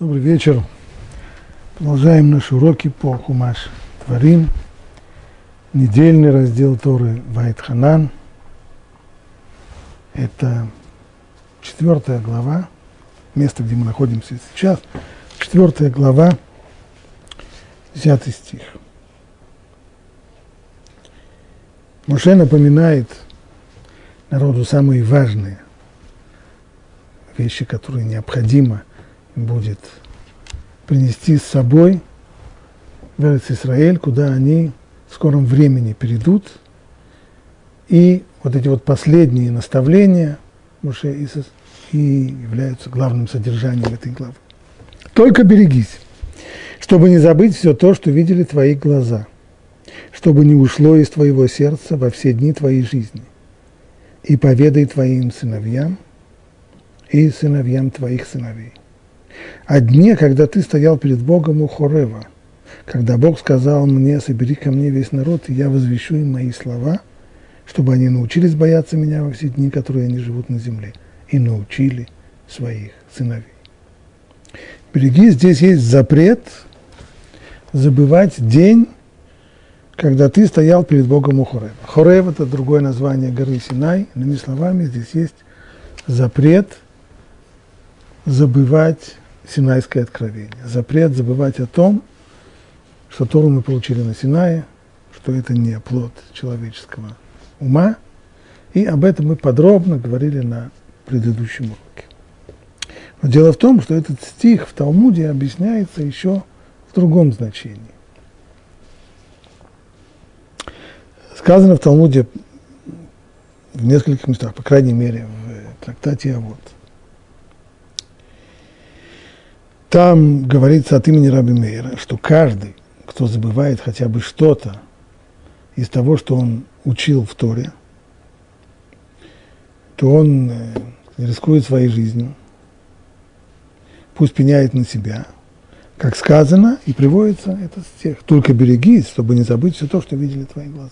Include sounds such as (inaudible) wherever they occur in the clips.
Добрый вечер. Продолжаем наши уроки по Хумаш Творим. Недельный раздел Торы Вайт Ханан. Это четвертая глава, место, где мы находимся сейчас. Четвертая глава, десятый стих. Моше напоминает народу самые важные вещи, которые необходимо – будет принести с собой в Израиль, куда они в скором времени перейдут. И вот эти вот последние наставления Муше Исус и являются главным содержанием этой главы. Только берегись, чтобы не забыть все то, что видели твои глаза, чтобы не ушло из твоего сердца во все дни твоей жизни. И поведай твоим сыновьям и сыновьям твоих сыновей о дне, когда ты стоял перед Богом у Хорева, когда Бог сказал мне, собери ко мне весь народ, и я возвещу им мои слова, чтобы они научились бояться меня во все дни, которые они живут на земле, и научили своих сыновей. Береги, здесь есть запрет забывать день, когда ты стоял перед Богом у Хорева. Хорев – это другое название горы Синай. Иными словами, здесь есть запрет забывать Синайское откровение. Запрет забывать о том, что Тору мы получили на Синае, что это не плод человеческого ума. И об этом мы подробно говорили на предыдущем уроке. Но дело в том, что этот стих в Талмуде объясняется еще в другом значении. Сказано в Талмуде в нескольких местах, по крайней мере, в трактате «А вот». Там говорится от имени Раби Мейра, что каждый, кто забывает хотя бы что-то из того, что он учил в Торе, то он э, рискует своей жизнью, пусть пеняет на себя, как сказано, и приводится этот стих. Только берегись, чтобы не забыть все то, что видели твои глаза.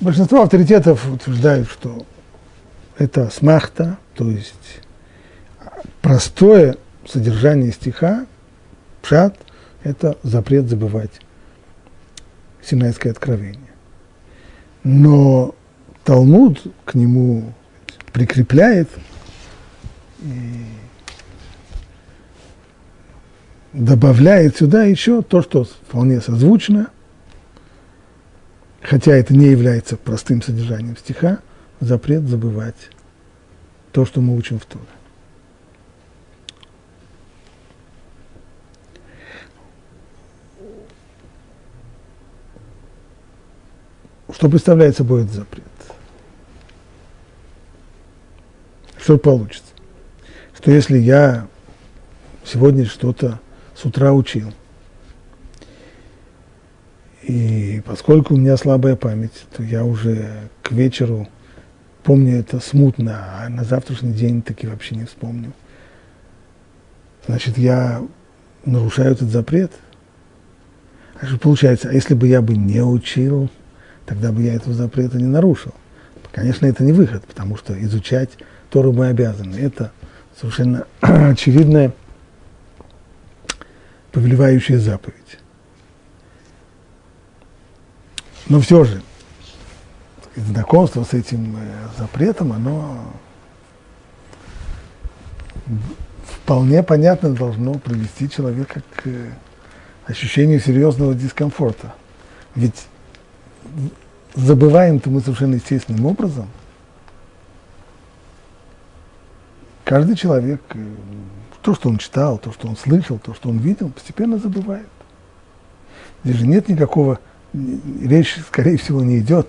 Большинство авторитетов утверждают, что это смахта, то есть простое содержание стиха, пшат, это запрет забывать Синайское откровение. Но Талмуд к нему прикрепляет добавляет сюда еще то, что вполне созвучно, хотя это не является простым содержанием стиха, запрет забывать то, что мы учим в Торе. Что представляет собой этот запрет? Что получится? Что если я сегодня что-то с утра учил, и поскольку у меня слабая память, то я уже к вечеру помню это смутно, а на завтрашний день таки вообще не вспомню. Значит, я нарушаю этот запрет. А что получается, а если бы я бы не учил, тогда бы я этого запрета не нарушил. Конечно, это не выход, потому что изучать Тору мы обязаны. Это совершенно (clears throat) очевидная повелевающая заповедь. Но все же, знакомство с этим э, запретом, оно вполне понятно должно привести человека к э, ощущению серьезного дискомфорта. Ведь забываем-то мы совершенно естественным образом. Каждый человек, э, то, что он читал, то, что он слышал, то, что он видел, постепенно забывает. Здесь же нет никакого, речь, скорее всего, не идет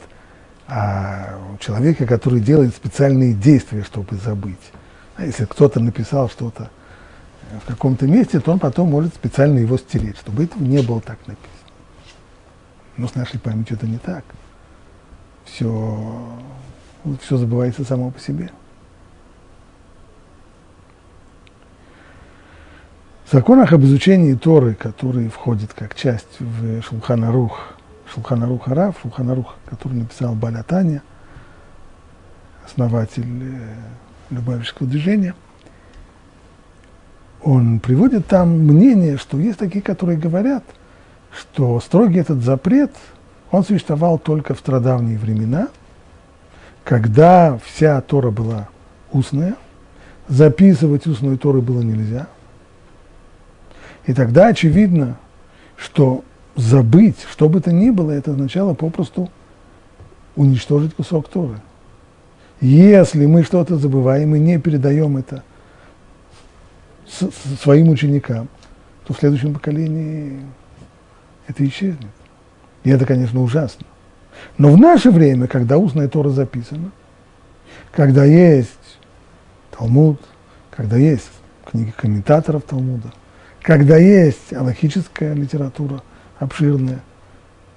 о человеке, который делает специальные действия, чтобы забыть. А если кто-то написал что-то в каком-то месте, то он потом может специально его стереть, чтобы этого не было так написано. Но с нашей памятью это не так. Все, все забывается само по себе. В законах об изучении Торы, который входит как часть в Шулханарух, Шулханарух Араф, Шулханарух, который написал Баля основатель э, Любавического движения, он приводит там мнение, что есть такие, которые говорят, что строгий этот запрет, он существовал только в страдавние времена, когда вся Тора была устная, записывать устную Тору было нельзя. И тогда очевидно, что забыть, что бы то ни было, это означало попросту уничтожить кусок Торы. Если мы что-то забываем и не передаем это своим ученикам, то в следующем поколении это исчезнет. И это, конечно, ужасно. Но в наше время, когда устная Тора записана, когда есть Талмуд, когда есть книги комментаторов Талмуда, когда есть аллахическая литература обширная,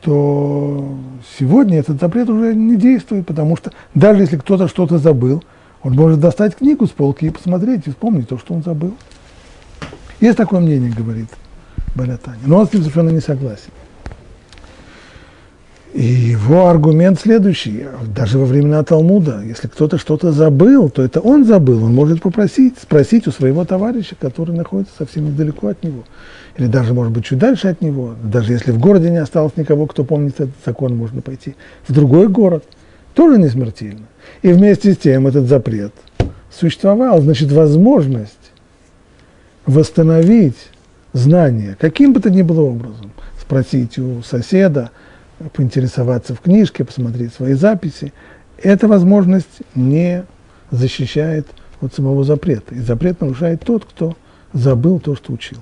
то сегодня этот запрет уже не действует, потому что даже если кто-то что-то забыл, он может достать книгу с полки и посмотреть, и вспомнить то, что он забыл. Есть такое мнение, говорит Балятани, но он с ним совершенно не согласен. И его аргумент следующий. Даже во времена Талмуда, если кто-то что-то забыл, то это он забыл. Он может попросить, спросить у своего товарища, который находится совсем недалеко от него. Или даже, может быть, чуть дальше от него. Даже если в городе не осталось никого, кто помнит этот закон, можно пойти в другой город. Тоже не смертельно. И вместе с тем этот запрет существовал. Значит, возможность восстановить знания, каким бы то ни было образом, спросить у соседа, поинтересоваться в книжке, посмотреть свои записи, эта возможность не защищает от самого запрета. И запрет нарушает тот, кто забыл то, что учил.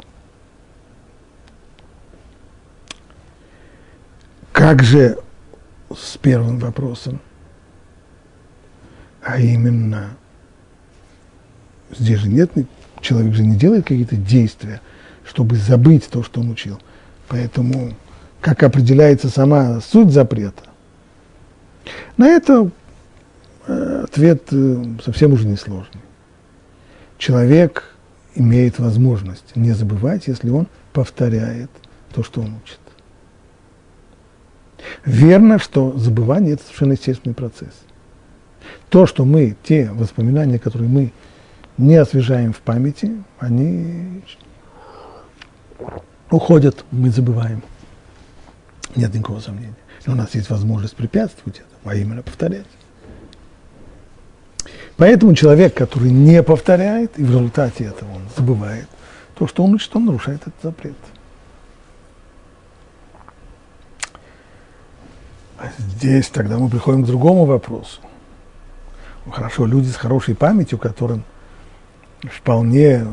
Как же с первым вопросом? А именно, здесь же нет, человек же не делает какие-то действия, чтобы забыть то, что он учил. Поэтому как определяется сама суть запрета. На это э, ответ э, совсем уже несложный. Человек имеет возможность не забывать, если он повторяет то, что он учит. Верно, что забывание – это совершенно естественный процесс. То, что мы, те воспоминания, которые мы не освежаем в памяти, они уходят, мы забываем. Нет никакого сомнения. Но у нас есть возможность препятствовать этому, а именно повторять. Поэтому человек, который не повторяет, и в результате этого он забывает, то, что он учит, он нарушает этот запрет. А здесь тогда мы приходим к другому вопросу. Хорошо, люди с хорошей памятью, которым вполне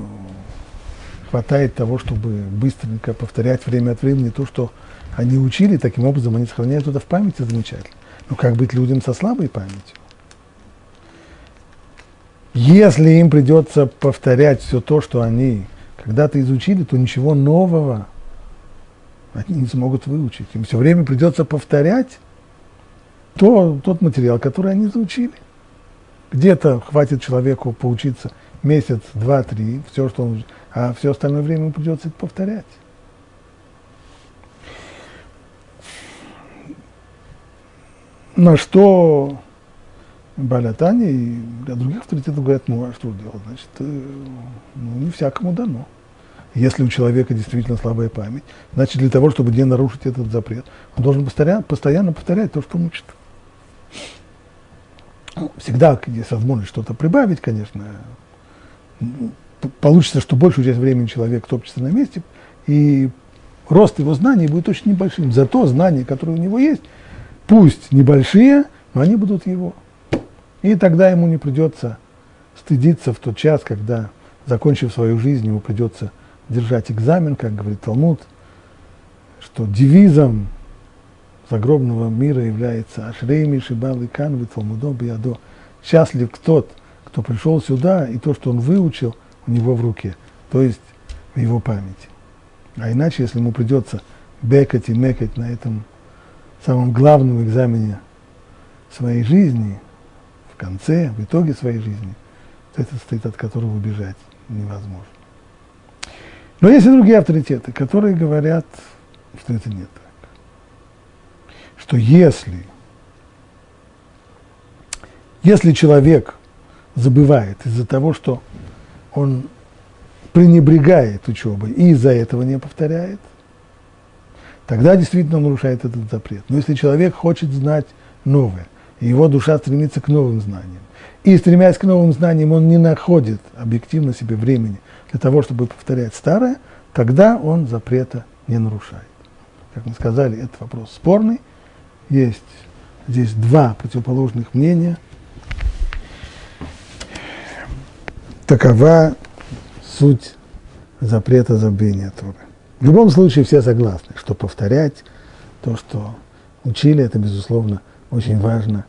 хватает того, чтобы быстренько повторять время от времени то, что они учили, таким образом они сохраняют это в памяти замечательно. Но как быть людям со слабой памятью? Если им придется повторять все то, что они когда-то изучили, то ничего нового они не смогут выучить. Им все время придется повторять то, тот материал, который они заучили. Где-то хватит человеку поучиться месяц, два, три, все, что он, а все остальное время ему придется это повторять. На что Балятани и для других авторитетов говорят, ну а что делать? Значит, э, ну, не всякому дано. Если у человека действительно слабая память, значит, для того, чтобы не нарушить этот запрет, он должен постоянно, постоянно повторять то, что он учит. Ну, всегда есть возможность что-то прибавить, конечно. Получится, что большую часть времени человек топчется на месте, и рост его знаний будет очень небольшим. Зато знания, которые у него есть, пусть небольшие, но они будут его. И тогда ему не придется стыдиться в тот час, когда, закончив свою жизнь, ему придется держать экзамен, как говорит Талмуд, что девизом загробного мира является Ашрейми, Шибал и Канвы, Талмудо, Биадо. Счастлив тот, кто пришел сюда, и то, что он выучил, у него в руке, то есть в его памяти. А иначе, если ему придется бекать и мекать на этом самом главном экзамене своей жизни, в конце, в итоге своей жизни, это стоит, от которого убежать невозможно. Но есть и другие авторитеты, которые говорят, что это не так. Что если, если человек забывает из-за того, что он пренебрегает учебой и из-за этого не повторяет, тогда действительно он нарушает этот запрет. Но если человек хочет знать новое, и его душа стремится к новым знаниям, и стремясь к новым знаниям он не находит объективно себе времени для того, чтобы повторять старое, тогда он запрета не нарушает. Как мы сказали, это вопрос спорный. Есть здесь два противоположных мнения. Такова суть запрета забвения Торы. В любом случае все согласны, что повторять то, что учили, это, безусловно, очень важно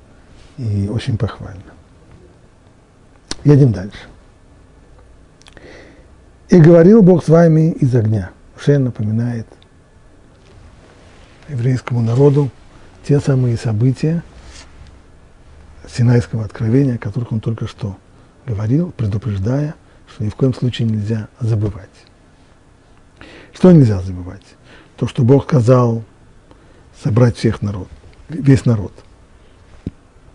и очень похвально. Едем дальше. «И говорил Бог с вами из огня». Шен напоминает еврейскому народу те самые события Синайского откровения, о которых он только что говорил, предупреждая, что ни в коем случае нельзя забывать. Что нельзя забывать? То, что Бог сказал собрать всех народ, весь народ.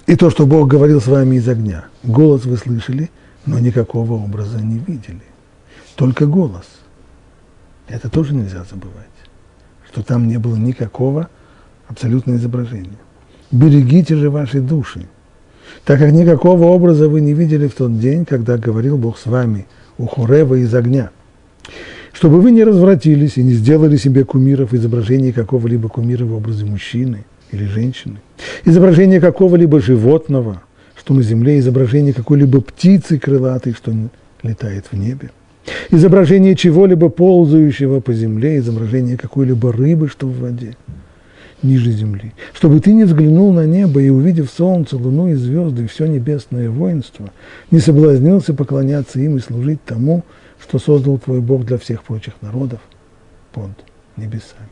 И то, что Бог говорил с вами из огня. Голос вы слышали, но никакого образа не видели. Только голос. Это тоже нельзя забывать, что там не было никакого абсолютного изображения. Берегите же ваши души, так как никакого образа вы не видели в тот день, когда говорил Бог с вами у Хурева из огня чтобы вы не развратились и не сделали себе кумиров, изображений какого-либо кумира в образе мужчины или женщины, изображение какого-либо животного, что на земле, изображение какой-либо птицы крылатой, что летает в небе, изображение чего-либо ползающего по земле, изображение какой-либо рыбы, что в воде, ниже земли, чтобы ты не взглянул на небо и, увидев солнце, луну и звезды, и все небесное воинство, не соблазнился поклоняться им и служить тому, что создал твой Бог для всех прочих народов под небесами.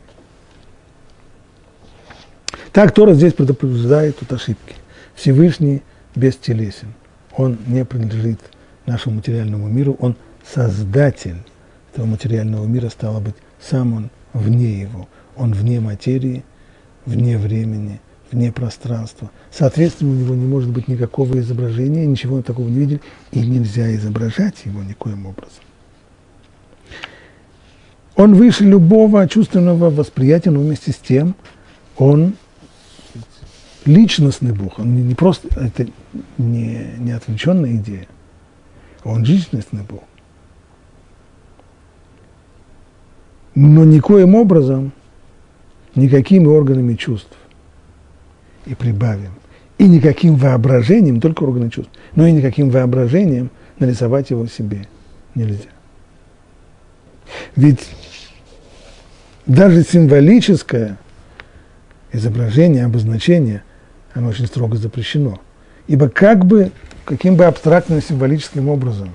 Так Тора здесь предупреждает от ошибки. Всевышний бестелесен. Он не принадлежит нашему материальному миру, он создатель этого материального мира, стало быть, сам он вне его. Он вне материи, вне времени, вне пространства. Соответственно, у него не может быть никакого изображения, ничего такого не видели, и нельзя изображать его никоим образом. Он выше любого чувственного восприятия, но вместе с тем он личностный Бог. Он не просто, это не, не отвлеченная идея. Он личностный Бог. Но никоим образом, никакими органами чувств и прибавим, и никаким воображением, только органы чувств, но и никаким воображением нарисовать его себе нельзя. Ведь даже символическое изображение, обозначение, оно очень строго запрещено. Ибо как бы, каким бы абстрактным символическим образом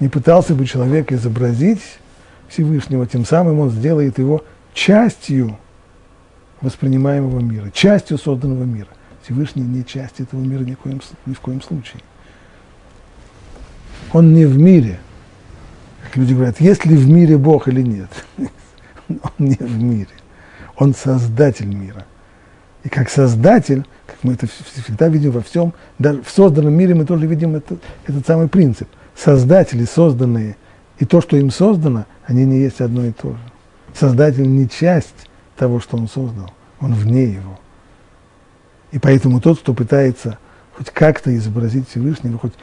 не пытался бы человек изобразить Всевышнего, тем самым он сделает его частью воспринимаемого мира, частью созданного мира. Всевышний не часть этого мира ни в коем, ни в коем случае. Он не в мире. Как люди говорят, есть ли в мире Бог или нет. (laughs) он (laughs) не в мире. Он создатель мира. И как создатель, как мы это всегда видим во всем, даже в созданном мире мы тоже видим этот, этот самый принцип. Создатели, созданные, и то, что им создано, они не есть одно и то же. Создатель не часть того, что он создал, он вне его. И поэтому тот, кто пытается хоть как-то изобразить Всевышнего, хоть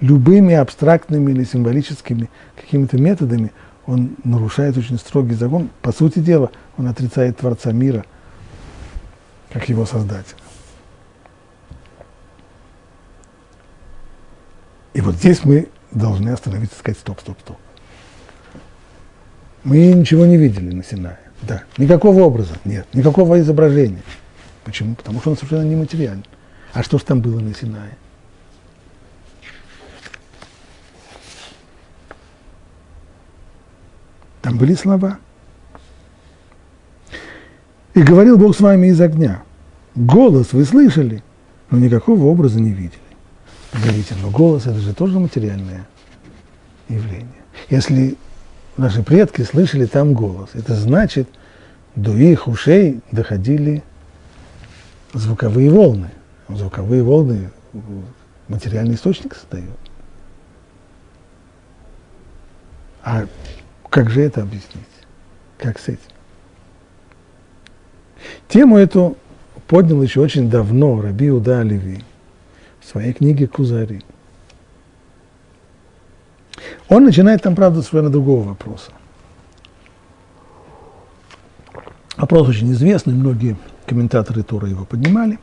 любыми абстрактными или символическими какими-то методами, он нарушает очень строгий закон. По сути дела, он отрицает Творца мира, как его создателя. И вот здесь мы должны остановиться и сказать, стоп, стоп, стоп. Мы ничего не видели на Синае. Да, никакого образа нет, никакого изображения. Почему? Потому что он совершенно нематериальный. А что же там было на Синае? Там были слова. И говорил Бог с вами из огня. Голос вы слышали, но никакого образа не видели. Говорите, но голос это же тоже материальное явление. Если наши предки слышали там голос, это значит, до их ушей доходили звуковые волны. Звуковые волны материальный источник создает. А как же это объяснить? Как с этим? Тему эту поднял еще очень давно Раби Уда Оливи в своей книге «Кузари». Он начинает там, правда, с совершенно другого вопроса. Вопрос очень известный, многие комментаторы Тора его поднимали.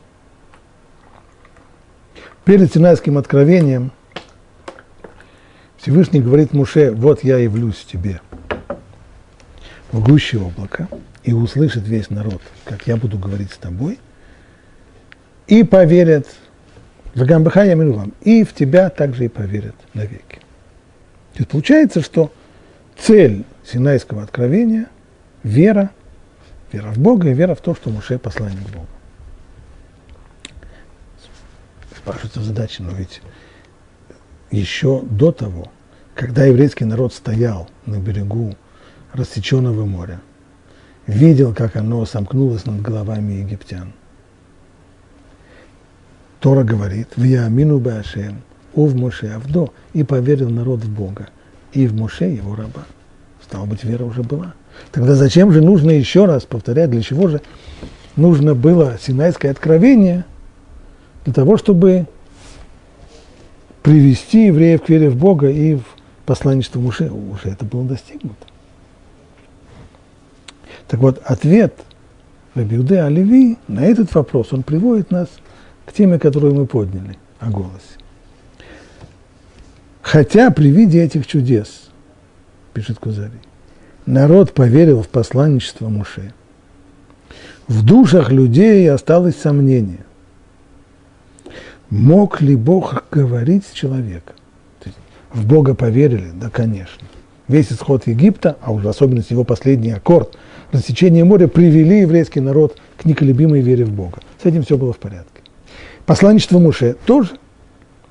Перед Синайским откровением Всевышний говорит Муше, вот я явлюсь тебе в гуще облака, и услышит весь народ, как я буду говорить с тобой, и поверят в Гамбаха я вам, и в тебя также и поверят навеки. То есть получается, что цель Синайского откровения – вера, вера в Бога и вера в то, что Муше – посланник Бога. Спрашивается задача, но ведь еще до того, когда еврейский народ стоял на берегу рассеченного моря, видел, как оно сомкнулось над головами египтян. Тора говорит, в Яамину Башем, Ув Моше Авдо, и поверил народ в Бога, и в Моше его раба. Стало быть, вера уже была. Тогда зачем же нужно еще раз повторять, для чего же нужно было Синайское откровение? Для того, чтобы привести евреев к вере в Бога и в посланничество Муше. Уже это было достигнуто. Так вот, ответ Рабиуде Оливи на этот вопрос, он приводит нас к теме, которую мы подняли, о голосе. Хотя при виде этих чудес, пишет Кузари, народ поверил в посланничество Муше. В душах людей осталось сомнение. Мог ли Бог говорить с человеком? В Бога поверили? Да, конечно. Весь исход Египта, а уже особенно его последний аккорд, рассечение моря, привели еврейский народ к неколебимой вере в Бога. С этим все было в порядке. Посланничество Муше тоже.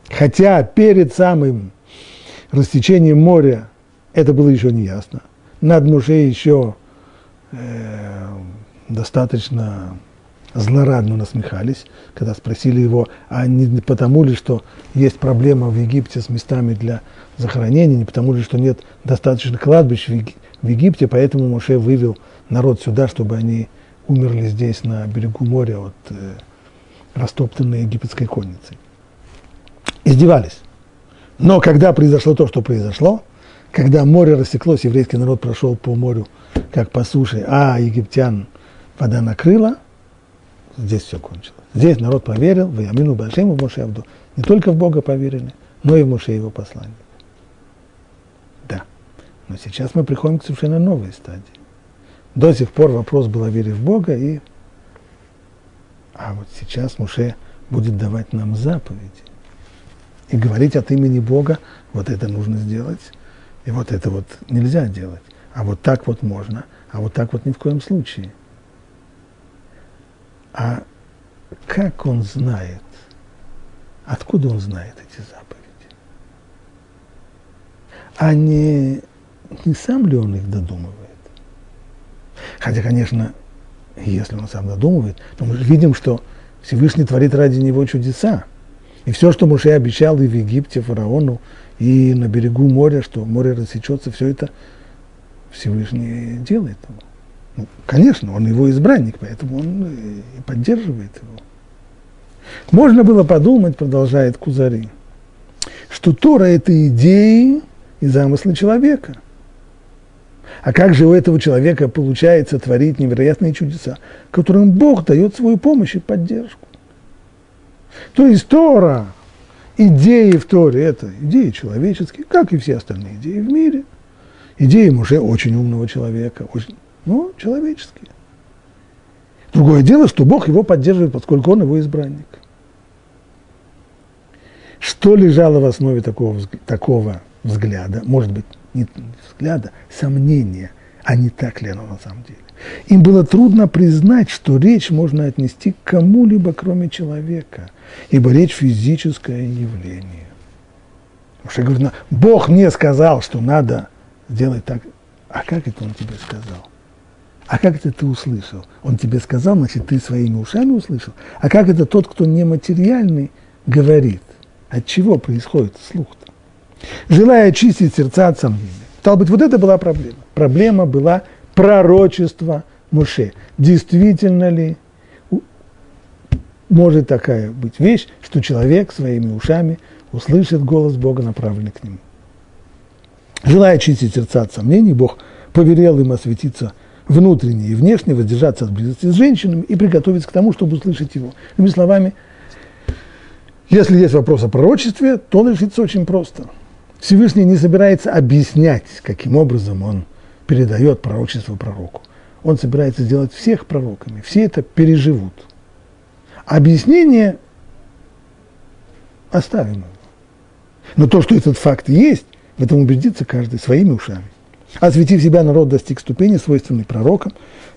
Хотя перед самым рассечением моря это было еще не ясно. Над Муше еще э, достаточно злорадно насмехались, когда спросили его, а не потому ли, что есть проблема в Египте с местами для захоронения, не потому ли, что нет достаточно кладбищ в Египте, поэтому Моше вывел народ сюда, чтобы они умерли здесь, на берегу моря, от э, растоптанной египетской конницей. Издевались. Но когда произошло то, что произошло, когда море рассеклось, еврейский народ прошел по морю, как по суше, а египтян вода накрыла – здесь все кончилось. Здесь народ поверил, в Ямину Большему в Моше. Не только в Бога поверили, но и в Моше его посланник. Да. Но сейчас мы приходим к совершенно новой стадии. До сих пор вопрос был о вере в Бога, и... а вот сейчас Моше будет давать нам заповеди. И говорить от имени Бога, вот это нужно сделать, и вот это вот нельзя делать. А вот так вот можно, а вот так вот ни в коем случае. А как он знает? Откуда он знает эти заповеди? А не, не сам ли он их додумывает? Хотя, конечно, если он сам додумывает, то мы видим, что Всевышний творит ради него чудеса. И все, что Муше обещал и в Египте фараону, и на берегу моря, что море рассечется, все это Всевышний делает. Ну, конечно, он его избранник, поэтому он и поддерживает его. Можно было подумать, продолжает Кузари, что Тора – это идеи и замыслы человека. А как же у этого человека получается творить невероятные чудеса, которым Бог дает свою помощь и поддержку? То есть Тора, идеи в Торе – это идеи человеческие, как и все остальные идеи в мире. Идеи уже очень умного человека, очень ну, человеческие. Другое дело, что Бог его поддерживает, поскольку он его избранник. Что лежало в основе такого, такого взгляда? Может быть, не взгляда, сомнения, а не так ли оно на самом деле? Им было трудно признать, что речь можно отнести к кому-либо, кроме человека, ибо речь физическое явление. Потому что я говорю, Бог мне сказал, что надо сделать так. А как это он тебе сказал? А как это ты услышал? Он тебе сказал, значит, ты своими ушами услышал. А как это тот, кто нематериальный, говорит? От чего происходит слух-то? Желая очистить сердца от сомнения, Стало быть, вот это была проблема. Проблема была пророчество Муше. Действительно ли может такая быть вещь, что человек своими ушами услышит голос Бога, направленный к нему. Желая очистить сердца от сомнений, Бог повелел им осветиться внутренне и внешне, воздержаться от близости с женщинами и приготовиться к тому, чтобы услышать его. Иными словами, если есть вопрос о пророчестве, то он решится очень просто. Всевышний не собирается объяснять, каким образом он передает пророчество пророку. Он собирается сделать всех пророками. Все это переживут. Объяснение оставим. Но то, что этот факт есть, в этом убедится каждый своими ушами. Осветив себя, народ достиг ступени, свойственной пророкам,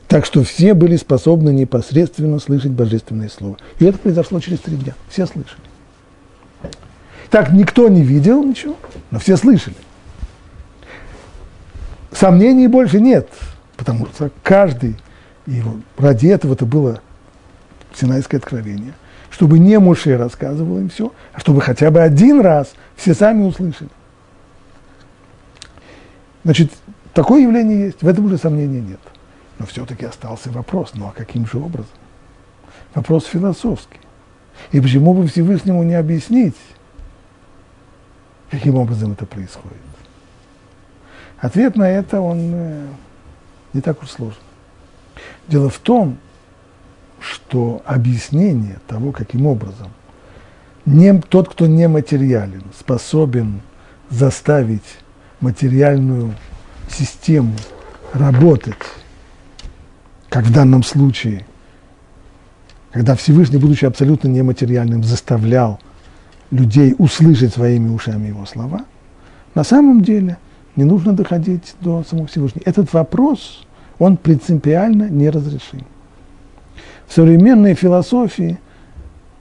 так что все были способны непосредственно слышать божественное слово. И это произошло через три дня. Все слышали. Так никто не видел ничего, но все слышали. Сомнений больше нет, потому что каждый, и ради этого это было Синайское откровение, чтобы не Муше рассказывал им все, а чтобы хотя бы один раз все сами услышали. Значит, такое явление есть, в этом уже сомнения нет. Но все-таки остался вопрос, ну а каким же образом? Вопрос философский. И почему бы Всевышнему не объяснить, каким образом это происходит? Ответ на это, он э, не так уж сложен. Дело в том, что объяснение того, каким образом не, тот, кто не материален, способен заставить материальную систему работать, как в данном случае, когда Всевышний, будучи абсолютно нематериальным, заставлял людей услышать своими ушами его слова, на самом деле не нужно доходить до самого Всевышнего. Этот вопрос, он принципиально неразрешим. В современной философии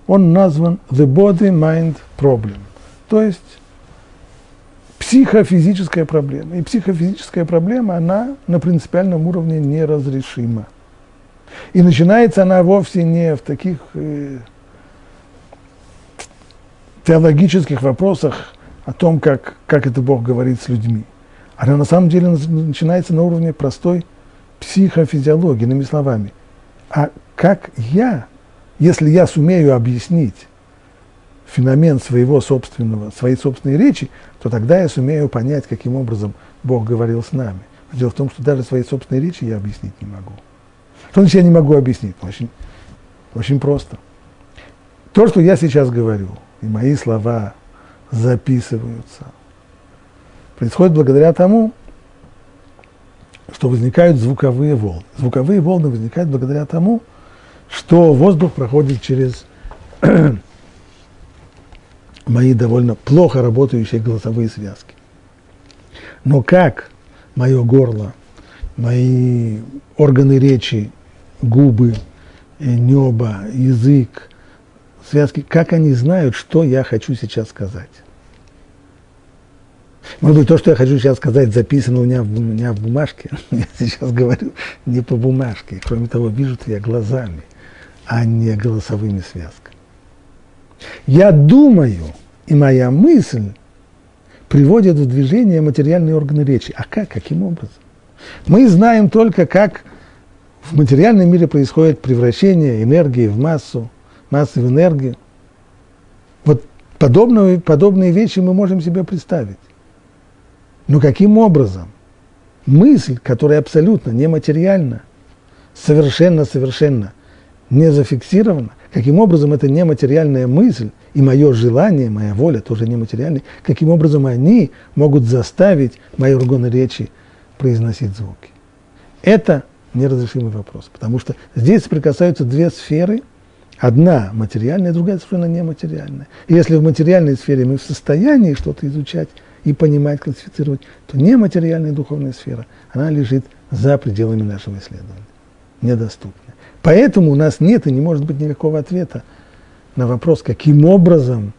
он назван the body-mind problem, то есть психофизическая проблема. И психофизическая проблема, она на принципиальном уровне неразрешима. И начинается она вовсе не в таких э, теологических вопросах о том, как, как это Бог говорит с людьми. Она на самом деле начинается на уровне простой психофизиологии, иными словами. А как я, если я сумею объяснить феномен своего собственного, своей собственной речи, то тогда я сумею понять, каким образом Бог говорил с нами. Дело в том, что даже своей собственной речи я объяснить не могу. Что значит я не могу объяснить? Очень, очень просто. То, что я сейчас говорю, и мои слова записываются, происходит благодаря тому, что возникают звуковые волны. Звуковые волны возникают благодаря тому, что воздух проходит через мои довольно плохо работающие голосовые связки. Но как мое горло, мои органы речи, губы, э, небо, язык, связки, как они знают, что я хочу сейчас сказать? Может быть, то, что я хочу сейчас сказать, записано у меня, в, у меня в бумажке. (laughs) Я сейчас говорю не по бумажке. Кроме того, вижу я глазами, а не голосовыми связками. Я думаю, и моя мысль приводит в движение материальные органы речи. А как? Каким образом? Мы знаем только, как в материальном мире происходит превращение энергии в массу, массы в энергию. Вот подобные, подобные вещи мы можем себе представить. Но каким образом мысль, которая абсолютно нематериальна, совершенно-совершенно не зафиксирована, каким образом эта нематериальная мысль и мое желание, моя воля тоже нематериальная, каким образом они могут заставить мои органы речи произносить звуки. Это неразрешимый вопрос, потому что здесь соприкасаются две сферы, одна материальная, другая совершенно нематериальная. И если в материальной сфере мы в состоянии что-то изучать и понимать, классифицировать, то нематериальная духовная сфера, она лежит за пределами нашего исследования, недоступна. Поэтому у нас нет и не может быть никакого ответа на вопрос, каким образом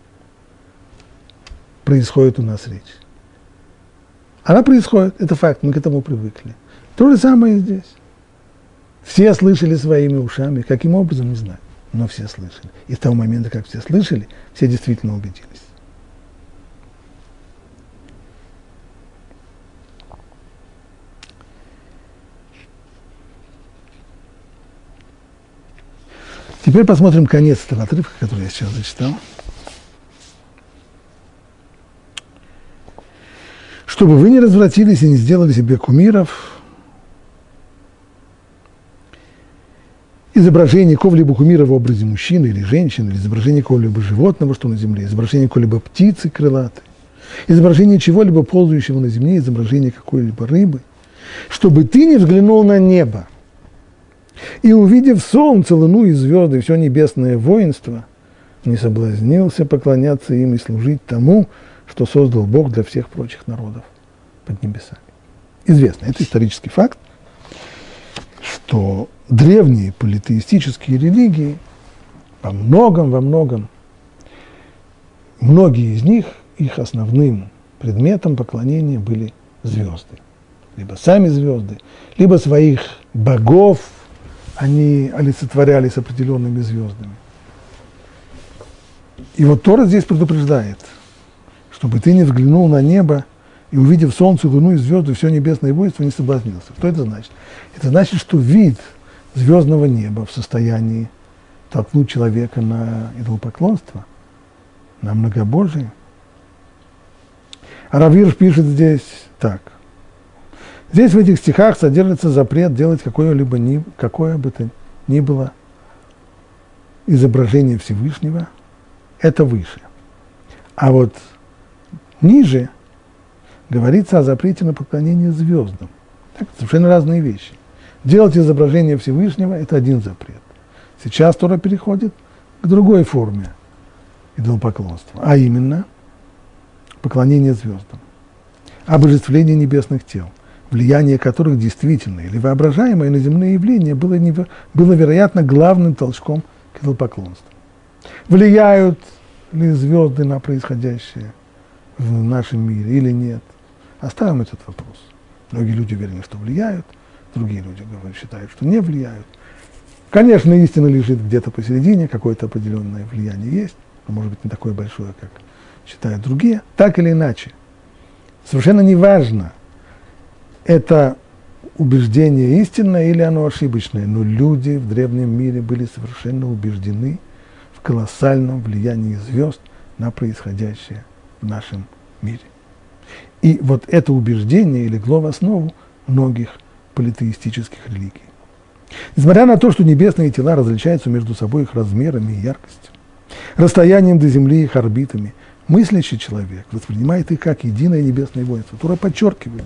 происходит у нас речь. Она происходит, это факт, мы к этому привыкли. То же самое и здесь. Все слышали своими ушами, каким образом, не знаю, но все слышали. И с того момента, как все слышали, все действительно убедились. Теперь посмотрим конец этого отрывка, который я сейчас зачитал. Чтобы вы не развратились и не сделали себе кумиров, изображение кого-либо кумира в образе мужчины или женщины, или изображение кого-либо животного, что на земле, изображение какой-либо птицы крылатой, изображение чего-либо ползающего на земле, изображение какой-либо рыбы, чтобы ты не взглянул на небо и, увидев солнце, луну и звезды, все небесное воинство, не соблазнился поклоняться им и служить тому, что создал Бог для всех прочих народов под небесами. Известно, это исторический факт, что древние политеистические религии во многом, во многом, многие из них, их основным предметом поклонения были звезды. Либо сами звезды, либо своих богов они олицетворяли с определенными звездами. И вот Тора здесь предупреждает, чтобы ты не взглянул на небо и, увидев солнце, луну и звезды, все небесное воинство, не соблазнился. Что это значит? Это значит, что вид звездного неба в состоянии толкнуть человека на идолопоклонство, на многобожие. А Равир пишет здесь так. Здесь в этих стихах содержится запрет делать какое-либо какое бы то ни было изображение Всевышнего. Это выше. А вот ниже говорится о запрете на поклонение звездам. Так, совершенно разные вещи. Делать изображение Всевышнего – это один запрет. Сейчас Тора переходит к другой форме идолопоклонства, а именно поклонение звездам, обожествление небесных тел, влияние которых действительное или воображаемое на земные явления было, не, было вероятно, главным толчком к идолопоклонству. Влияют ли звезды на происходящее в нашем мире или нет? Оставим этот вопрос. Многие люди уверены, что влияют – другие люди говорят, считают, что не влияют. Конечно, истина лежит где-то посередине, какое-то определенное влияние есть, но может быть не такое большое, как считают другие. Так или иначе, совершенно не важно, это убеждение истинное или оно ошибочное, но люди в древнем мире были совершенно убеждены в колоссальном влиянии звезд на происходящее в нашем мире. И вот это убеждение легло в основу многих политеистических религий. Несмотря на то, что небесные тела различаются между собой их размерами и яркостью, расстоянием до Земли и их орбитами, мыслящий человек воспринимает их как единое небесное воинство. Тура подчеркивает,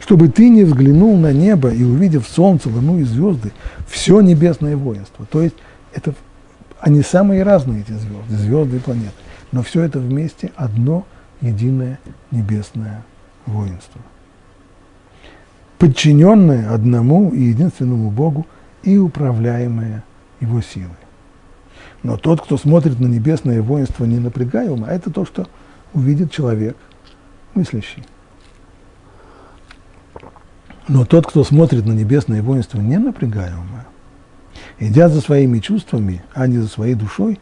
чтобы ты не взглянул на небо и увидев солнце, луну и звезды, все небесное воинство. То есть это они самые разные, эти звезды, звезды и планеты, но все это вместе одно единое небесное воинство подчиненное одному и единственному Богу и управляемое Его силой. Но тот, кто смотрит на небесное воинство, не напрягая ума, это то, что увидит человек мыслящий. Но тот, кто смотрит на небесное воинство, не напрягая идя за своими чувствами, а не за своей душой,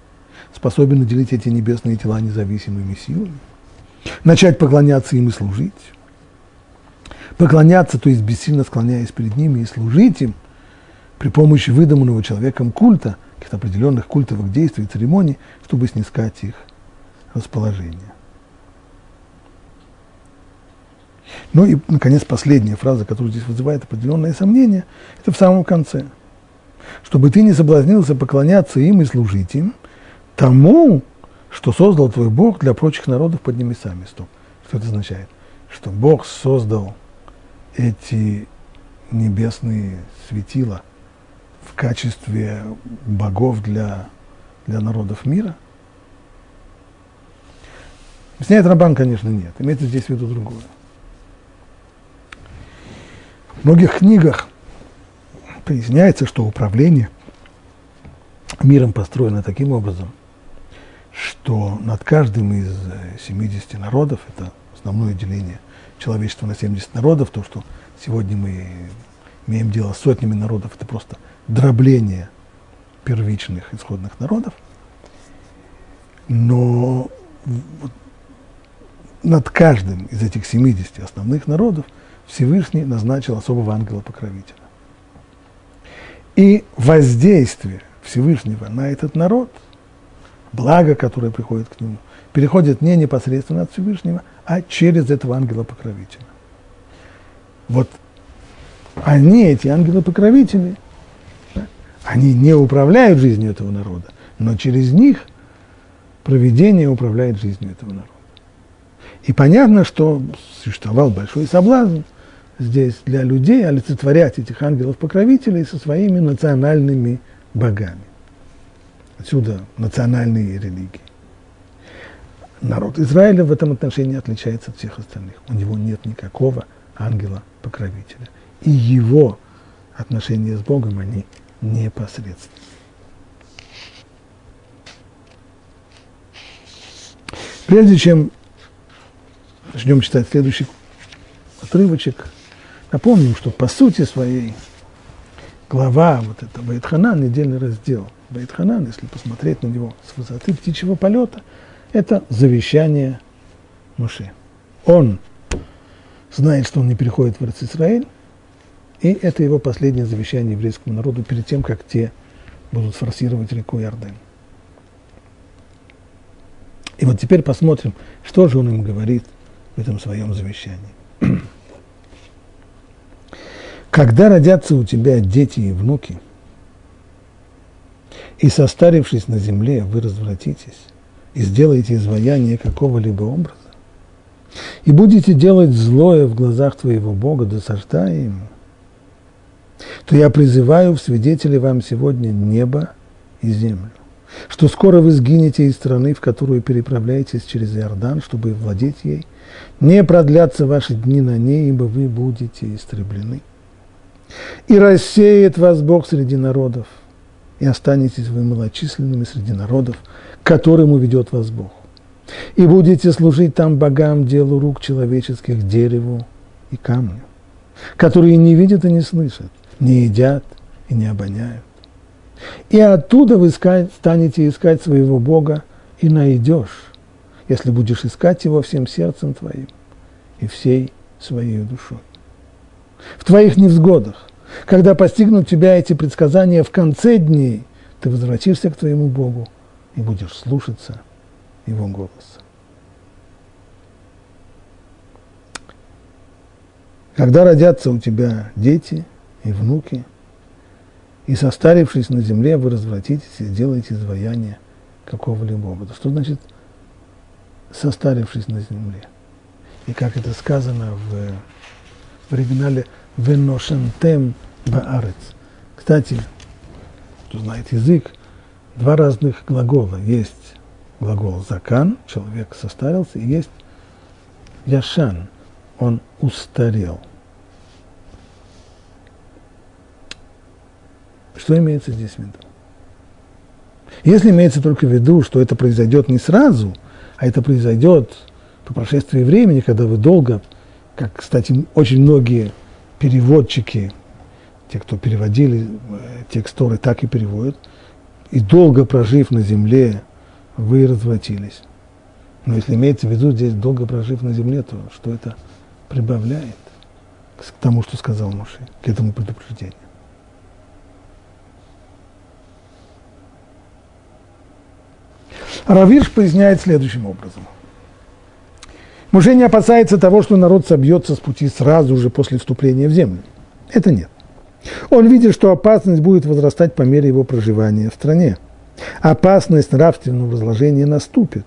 способен наделить эти небесные тела независимыми силами, начать поклоняться им и служить, поклоняться, то есть бессильно склоняясь перед ними и служить им при помощи выдуманного человеком культа, каких-то определенных культовых действий и церемоний, чтобы снискать их расположение. Ну и, наконец, последняя фраза, которая здесь вызывает определенное сомнение, это в самом конце. Чтобы ты не соблазнился поклоняться им и служить им, тому, что создал твой Бог для прочих народов под небесами. Стоп. Что это означает? Что Бог создал эти небесные светила в качестве богов для, для народов мира? Объясняет Рабан, конечно, нет. Имеется здесь в виду другое. Многих книгах поясняется, что управление миром построено таким образом, что над каждым из 70 народов, это основное деление человечество на 70 народов, то, что сегодня мы имеем дело с сотнями народов, это просто дробление первичных исходных народов. Но над каждым из этих 70 основных народов Всевышний назначил особого ангела-покровителя. И воздействие Всевышнего на этот народ, благо, которое приходит к нему, переходит не непосредственно от Всевышнего, а через этого ангела-покровителя. Вот они, эти ангелы-покровители, они не управляют жизнью этого народа, но через них проведение управляет жизнью этого народа. И понятно, что существовал большой соблазн здесь для людей олицетворять этих ангелов-покровителей со своими национальными богами. Отсюда национальные религии. Народ Израиля в этом отношении отличается от всех остальных. У него нет никакого ангела-покровителя. И его отношения с Богом, они непосредственны. Прежде чем начнем читать следующий отрывочек, напомним, что по сути своей глава вот это Байтханан, недельный раздел Байтханан, если посмотреть на него с высоты птичьего полета, это завещание Муше. Он знает, что он не переходит в Израиль, и это его последнее завещание еврейскому народу перед тем, как те будут форсировать реку Ярден. И вот теперь посмотрим, что же он им говорит в этом своем завещании. (clears throat) Когда родятся у тебя дети и внуки, и состарившись на земле, вы развратитесь и сделаете изваяние какого-либо образа, и будете делать злое в глазах твоего Бога, досаждая ему, то я призываю в свидетели вам сегодня небо и землю, что скоро вы сгинете из страны, в которую переправляетесь через Иордан, чтобы владеть ей. Не продлятся ваши дни на ней, ибо вы будете истреблены. И рассеет вас Бог среди народов, и останетесь вы малочисленными среди народов, к которым уведет вас Бог. И будете служить там богам, делу рук человеческих, дереву и камню, которые не видят и не слышат, не едят и не обоняют. И оттуда вы станете искать своего Бога и найдешь, если будешь искать Его всем сердцем твоим и всей своей душой. В твоих невзгодах, когда постигнут тебя эти предсказания в конце дней, ты возвратишься к твоему Богу и будешь слушаться Его голоса. Когда родятся у тебя дети и внуки – и состарившись на земле, вы развратитесь и сделаете изваяние какого-либо образа. Что значит состарившись на земле? И как это сказано в, в оригинале «веношентем баарец». Кстати, кто знает язык, два разных глагола. Есть глагол «закан», человек состарился, и есть «яшан», он устарел. Что имеется здесь в виду? Если имеется только в виду, что это произойдет не сразу, а это произойдет по прошествии времени, когда вы долго, как, кстати, очень многие переводчики, те, кто переводили э, текст Торы, так и переводят, и долго прожив на земле, вы развратились. Но если имеется в виду здесь долго прожив на земле, то что это прибавляет к тому, что сказал Муше, к этому предупреждению? Равирш поясняет следующим образом. Муше не опасается того, что народ собьется с пути сразу же после вступления в землю. Это нет. Он видит, что опасность будет возрастать по мере его проживания в стране. Опасность нравственного разложения наступит,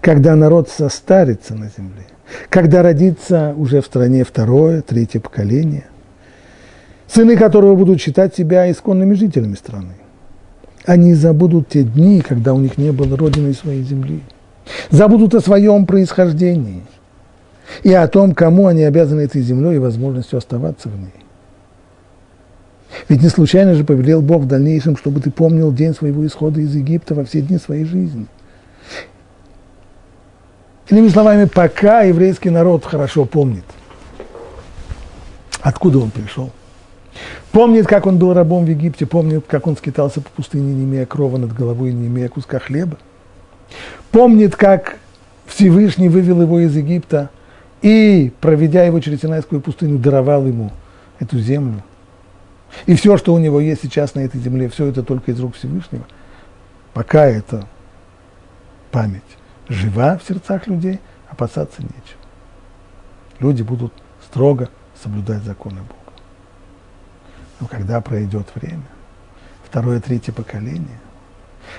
когда народ состарится на земле, когда родится уже в стране второе, третье поколение, сыны которого будут считать себя исконными жителями страны. Они забудут те дни, когда у них не было родины своей земли. Забудут о своем происхождении и о том, кому они обязаны этой землей и возможностью оставаться в ней. Ведь не случайно же повелел Бог в дальнейшем, чтобы ты помнил день своего исхода из Египта во все дни своей жизни. Иными словами, пока еврейский народ хорошо помнит, откуда он пришел, Помнит, как он был рабом в Египте, помнит, как он скитался по пустыне, не имея крова над головой, не имея куска хлеба. Помнит, как Всевышний вывел его из Египта и, проведя его через Синайскую пустыню, даровал ему эту землю. И все, что у него есть сейчас на этой земле, все это только из рук Всевышнего. Пока эта память жива в сердцах людей, опасаться нечего. Люди будут строго соблюдать законы Бога. Но когда пройдет время, второе, третье поколение,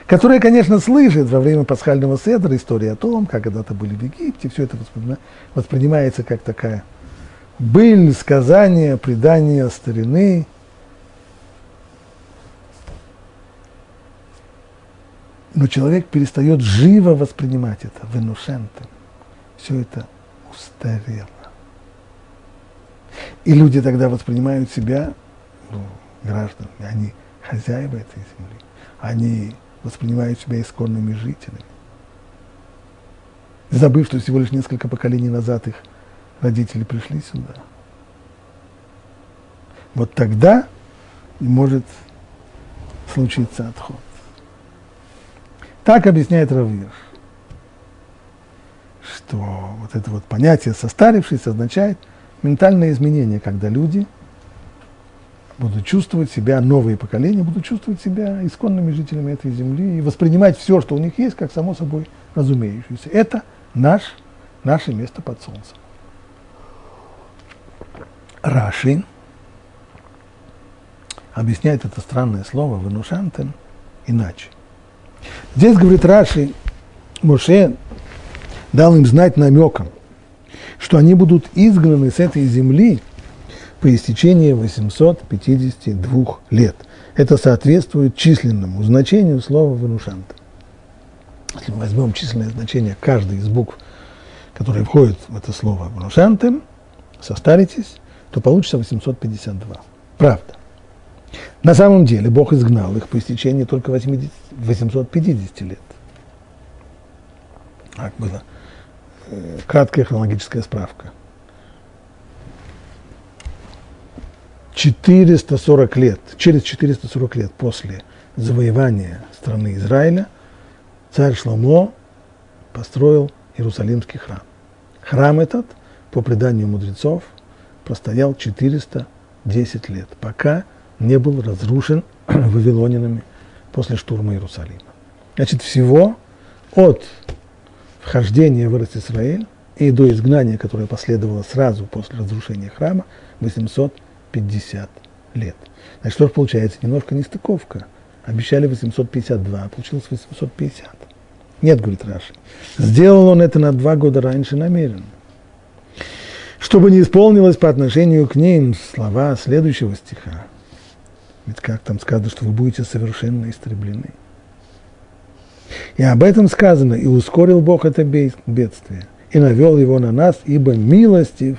которое, конечно, слышит во время пасхального седра историю о том, как когда-то были в Египте, все это воспринимается как такая быль, сказание, предание старины. Но человек перестает живо воспринимать это, вынушенты. Все это устарело. И люди тогда воспринимают себя, ну, гражданами, они хозяева этой земли, они воспринимают себя исконными жителями. Забыв, что всего лишь несколько поколений назад их родители пришли сюда. Вот тогда и может случиться отход. Так объясняет Равир, что вот это вот понятие состарившись означает ментальное изменение, когда люди будут чувствовать себя, новые поколения будут чувствовать себя исконными жителями этой земли и воспринимать все, что у них есть, как само собой разумеющееся. Это наш, наше место под солнцем. Раши объясняет это странное слово «вынушантен» иначе. Здесь, говорит Раши, Моше дал им знать намеком, что они будут изгнаны с этой земли по истечении 852 лет. Это соответствует численному значению слова «вынушанта». Если мы возьмем численное значение каждой из букв, которые входят в это слово «вынушантем», состаритесь, то получится 852. Правда. На самом деле Бог изгнал их по истечении только 80, 850 лет. Так было. Э, краткая хронологическая справка. 440 лет, через 440 лет после завоевания страны Израиля, царь Шломо построил Иерусалимский храм. Храм этот, по преданию мудрецов, простоял 410 лет, пока не был разрушен (clears throat) вавилонинами после штурма Иерусалима. Значит, всего от вхождения в Израиль и до изгнания, которое последовало сразу после разрушения храма, 850 лет. Значит, что же получается? Немножко нестыковка. Обещали 852, а получилось 850. Нет, говорит Раши. Сделал он это на два года раньше намеренно чтобы не исполнилось по отношению к ним слова следующего стиха. Ведь как там сказано, что вы будете совершенно истреблены. И об этом сказано, и ускорил Бог это бедствие, и навел его на нас, ибо милостив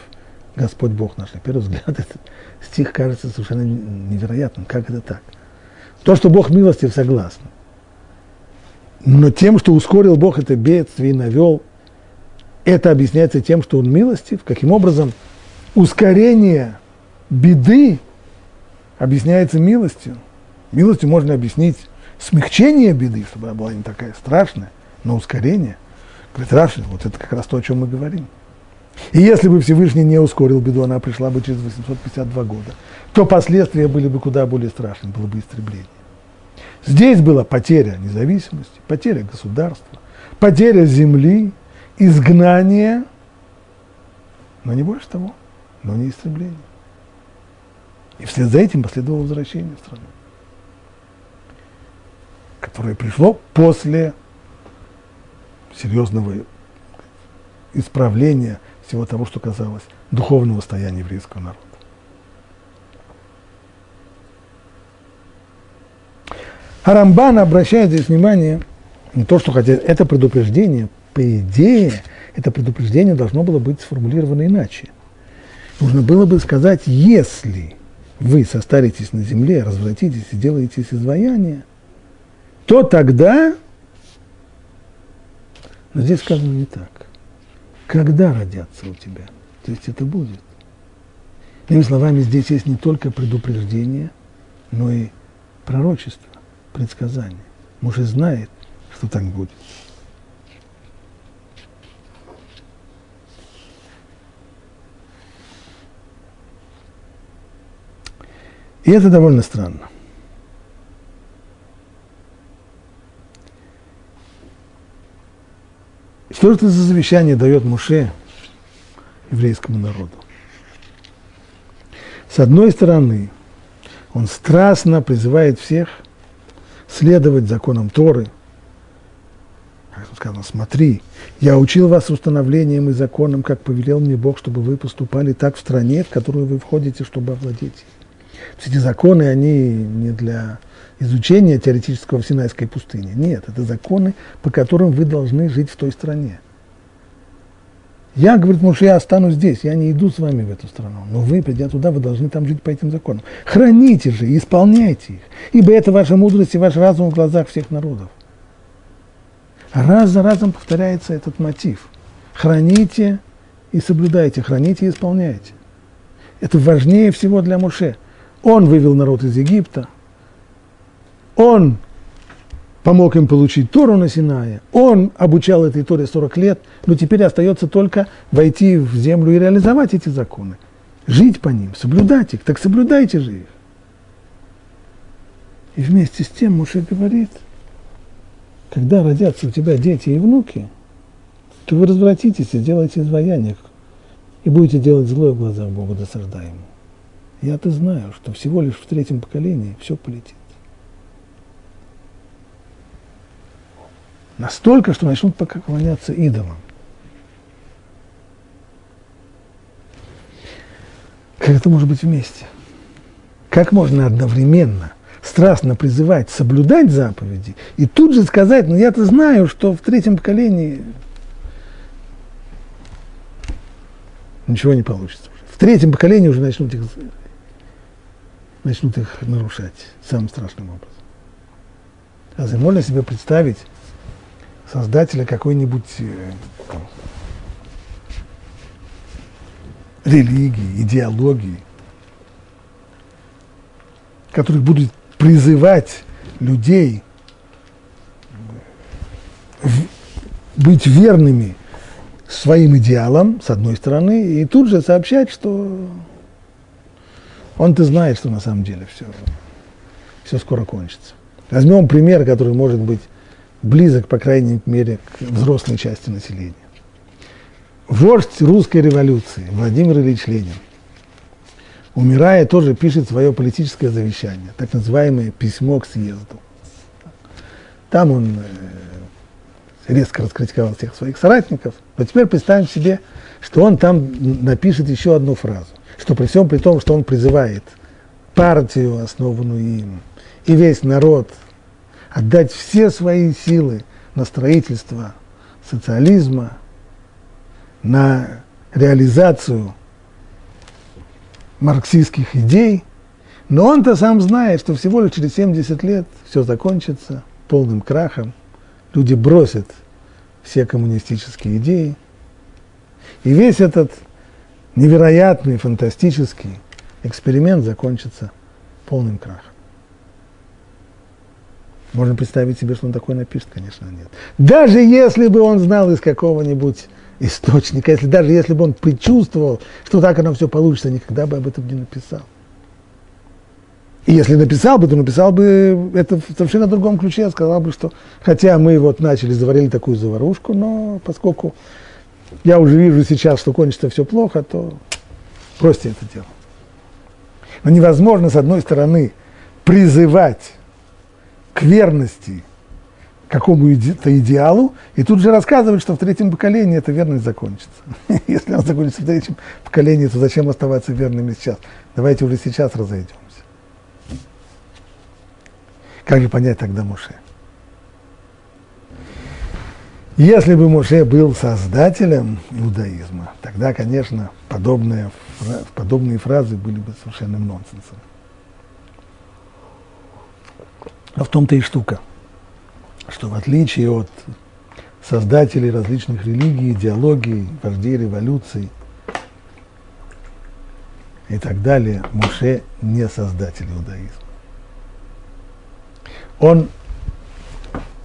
Господь Бог наш. На первый взгляд (laughs) этот стих кажется совершенно невероятным. Как это так? То, что Бог милостив, согласно. Но тем, что ускорил Бог это бедствие и навел это объясняется тем, что он милостив. Каким образом ускорение беды объясняется милостью. Милостью можно объяснить смягчение беды, чтобы она была не такая страшная, но ускорение. Говорит, Раши, вот это как раз то, о чем мы говорим. И если бы Всевышний не ускорил беду, она пришла бы через 852 года, то последствия были бы куда более страшны, было бы истребление. Здесь была потеря независимости, потеря государства, потеря земли, изгнание, но не больше того, но не истребление. И вслед за этим последовало возвращение в страну, которое пришло после серьезного исправления всего того, что казалось духовного состояния еврейского народа. Арамбан обращает здесь внимание на то, что хотя это предупреждение по идее, это предупреждение должно было быть сформулировано иначе. Нужно было бы сказать, если вы состаритесь на земле, развратитесь и делаетесь изваяние, то тогда, но здесь сказано не так, когда родятся у тебя, то есть это будет. Иными словами, здесь есть не только предупреждение, но и пророчество, предсказание. Муж и знает, что так будет. И это довольно странно. Что же это за завещание дает Муше еврейскому народу? С одной стороны, он страстно призывает всех следовать законам Торы. Как сказано, смотри, я учил вас установлением и законом, как повелел мне Бог, чтобы вы поступали так в стране, в которую вы входите, чтобы овладеть. Все эти законы, они не для изучения теоретического в Синайской пустыне. Нет, это законы, по которым вы должны жить в той стране. Я, говорит, муж, я останусь здесь, я не иду с вами в эту страну. Но вы, придя туда, вы должны там жить по этим законам. Храните же и исполняйте их, ибо это ваша мудрость и ваш разум в глазах всех народов. Раз за разом повторяется этот мотив. Храните и соблюдайте, храните и исполняйте. Это важнее всего для Муше. Он вывел народ из Египта, он помог им получить Тору на Синае, он обучал этой Торе 40 лет, но теперь остается только войти в землю и реализовать эти законы, жить по ним, соблюдать их, так соблюдайте же их. И вместе с тем Муше говорит, когда родятся у тебя дети и внуки, то вы развратитесь и сделаете изваяние, и будете делать злое в глазах Богу досаждаемому. Я-то знаю, что всего лишь в третьем поколении все полетит. Настолько, что начнут поклоняться идолам. Как это может быть вместе? Как можно одновременно страстно призывать соблюдать заповеди и тут же сказать, ну я-то знаю, что в третьем поколении ничего не получится. В третьем поколении уже начнут их, начнут их нарушать самым страшным образом. Разве можно себе представить, создателя какой-нибудь э, религии, идеологии, который будет призывать людей быть верными своим идеалам, с одной стороны, и тут же сообщать, что он-то знает, что на самом деле все, все скоро кончится. Возьмем пример, который может быть близок, по крайней мере, к взрослой части населения. Вождь русской революции Владимир Ильич Ленин, умирая, тоже пишет свое политическое завещание, так называемое письмо к съезду. Там он э, резко раскритиковал всех своих соратников, но теперь представим себе, что он там напишет еще одну фразу, что при всем при том, что он призывает партию, основанную им, и весь народ отдать все свои силы на строительство социализма, на реализацию марксистских идей, но он-то сам знает, что всего лишь через 70 лет все закончится полным крахом, люди бросят все коммунистические идеи, и весь этот невероятный, фантастический эксперимент закончится полным крахом. Можно представить себе, что он такое напишет, конечно, нет. Даже если бы он знал из какого-нибудь источника, если, даже если бы он предчувствовал, что так оно все получится, никогда бы об этом не написал. И если написал бы, то написал бы это в совершенно другом ключе, сказал бы, что хотя мы вот начали, заварили такую заварушку, но поскольку я уже вижу сейчас, что кончится все плохо, то бросьте это дело. Но невозможно, с одной стороны, призывать к верности какому-то идеалу, и тут же рассказывает, что в третьем поколении эта верность закончится. (laughs) Если она закончится в третьем поколении, то зачем оставаться верными сейчас? Давайте уже сейчас разойдемся. Как же понять тогда Моше? Если бы Моше был создателем иудаизма, тогда, конечно, подобные, подобные фразы были бы совершенным нонсенсом. А в том-то и штука, что в отличие от создателей различных религий, идеологий, вождей революций и так далее, Муше не создатель иудаизма. Он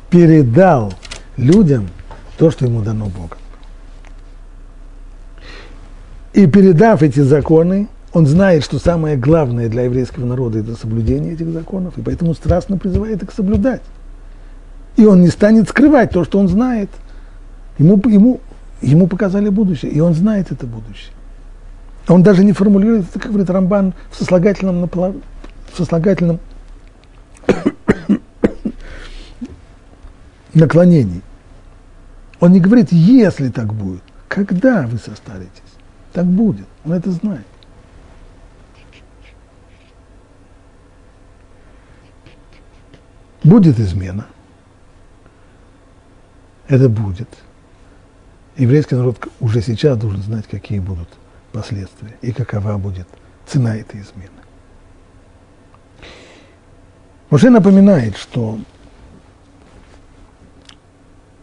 передал людям то, что ему дано Богом. И передав эти законы, Он знает, что самое главное для еврейского народа – это соблюдение этих законов, и поэтому страстно призывает их соблюдать. И он не станет скрывать то, что он знает. Ему, ему, ему показали будущее, и он знает это будущее. Он даже не формулирует это, как говорит Рамбан, в сослагательном, в сослагательном (coughs) наклонении. Он не говорит, если так будет, когда вы состаритесь, так будет. Он это знает. Будет измена. Это будет. Еврейский народ уже сейчас должен знать, какие будут последствия и какова будет цена этой измены. Уже напоминает, что